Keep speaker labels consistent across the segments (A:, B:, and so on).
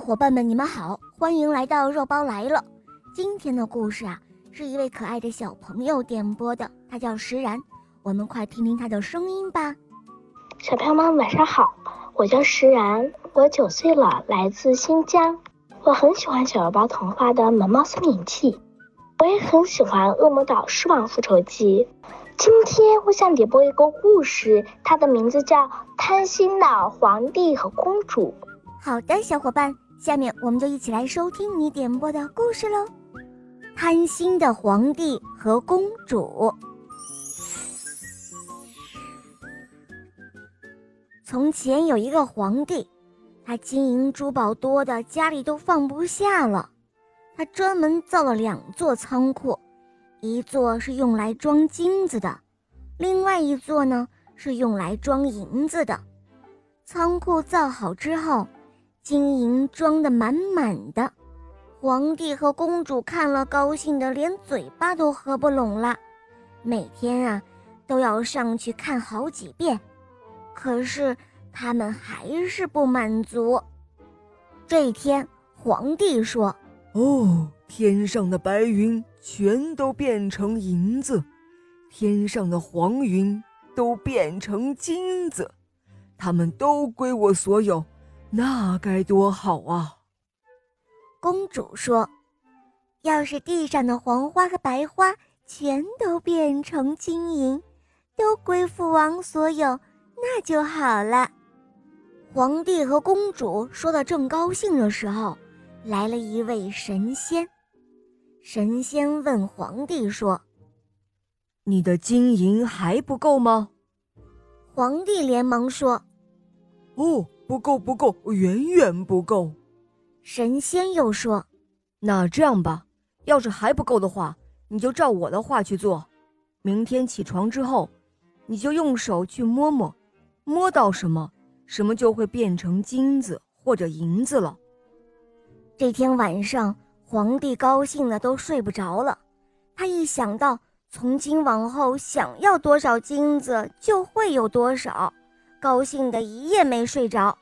A: 伙伴们，你们好，欢迎来到肉包来了。今天的故事啊，是一位可爱的小朋友点播的，他叫石然，我们快听听他的声音吧。
B: 小朋友们晚上好，我叫石然，我九岁了，来自新疆。我很喜欢小肉包童话的《萌猫森林记》，我也很喜欢《恶魔岛狮王复仇记》。今天我想点播一个故事，它的名字叫《贪心的皇帝和公主》。
A: 好的，小伙伴，下面我们就一起来收听你点播的故事喽。贪心的皇帝和公主。从前有一个皇帝，他金银珠宝多的家里都放不下了，他专门造了两座仓库。一座是用来装金子的，另外一座呢是用来装银子的。仓库造好之后，金银装得满满的，皇帝和公主看了高兴的连嘴巴都合不拢了，每天啊都要上去看好几遍。可是他们还是不满足。这一天，皇帝说：“
C: 哦。”天上的白云全都变成银子，天上的黄云都变成金子，他们都归我所有，那该多好啊！
A: 公主说：“要是地上的黄花和白花全都变成金银，都归父王所有，那就好了。”皇帝和公主说的正高兴的时候，来了一位神仙。神仙问皇帝说：“
C: 你的金银还不够吗？”
A: 皇帝连忙说：“
C: 哦，不够，不够，远远不够。”
A: 神仙又说：“
C: 那这样吧，要是还不够的话，你就照我的话去做。明天起床之后，你就用手去摸摸，摸到什么，什么就会变成金子或者银子了。”
A: 这天晚上。皇帝高兴的都睡不着了，他一想到从今往后想要多少金子就会有多少，高兴的一夜没睡着，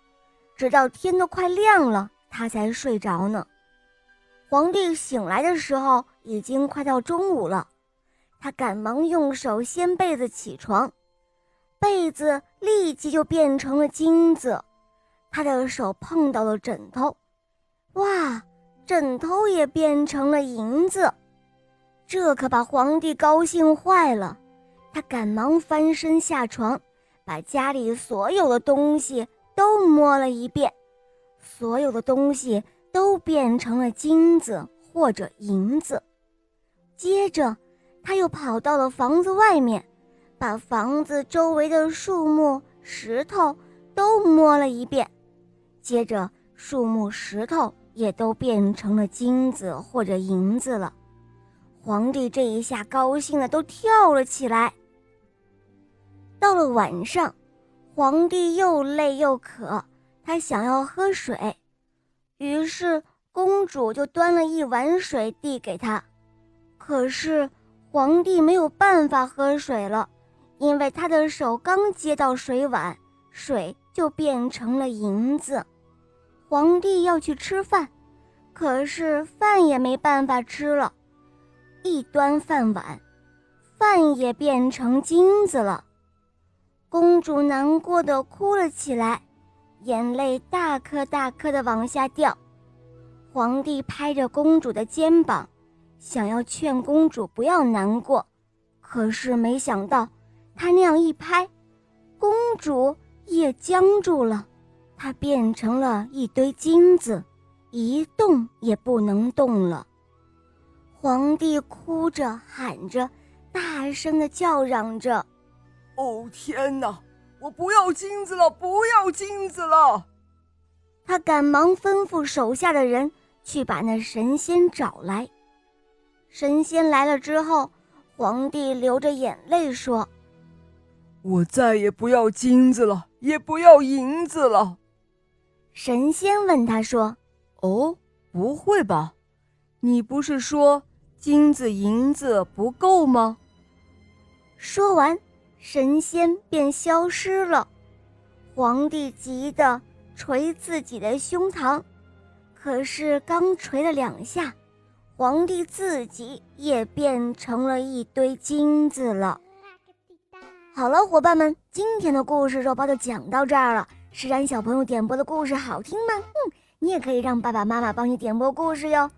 A: 直到天都快亮了，他才睡着呢。皇帝醒来的时候已经快到中午了，他赶忙用手掀被子起床，被子立即就变成了金子，他的手碰到了枕头，哇！枕头也变成了银子，这可把皇帝高兴坏了。他赶忙翻身下床，把家里所有的东西都摸了一遍，所有的东西都变成了金子或者银子。接着，他又跑到了房子外面，把房子周围的树木、石头都摸了一遍，接着树木、石头。也都变成了金子或者银子了，皇帝这一下高兴的都跳了起来。到了晚上，皇帝又累又渴，他想要喝水，于是公主就端了一碗水递给他。可是皇帝没有办法喝水了，因为他的手刚接到水碗，水就变成了银子。皇帝要去吃饭，可是饭也没办法吃了。一端饭碗，饭也变成金子了。公主难过的哭了起来，眼泪大颗大颗的往下掉。皇帝拍着公主的肩膀，想要劝公主不要难过，可是没想到，他那样一拍，公主也僵住了。她变成了一堆金子，一动也不能动了。皇帝哭着喊着，大声的叫嚷着：“
C: 哦天哪！我不要金子了，不要金子了！”
A: 他赶忙吩咐手下的人去把那神仙找来。神仙来了之后，皇帝流着眼泪说：“
C: 我再也不要金子了，也不要银子了。”
A: 神仙问他说：“
C: 哦，不会吧？你不是说金子银子不够吗？”
A: 说完，神仙便消失了。皇帝急得捶自己的胸膛，可是刚捶了两下，皇帝自己也变成了一堆金子了。好了，伙伴们，今天的故事肉包就讲到这儿了。施然小朋友点播的故事好听吗？嗯，你也可以让爸爸妈妈帮你点播故事哟。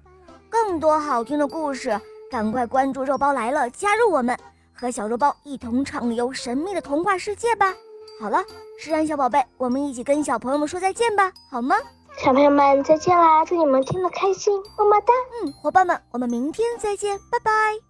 A: 更多好听的故事，赶快关注肉包来了，加入我们，和小肉包一同畅游神秘的童话世界吧。好了，诗然小宝贝，我们一起跟小朋友们说再见吧，好吗？
B: 小朋友们再见啦！祝你们听得开心，么么哒。
A: 嗯，伙伴们，我们明天再见，拜拜。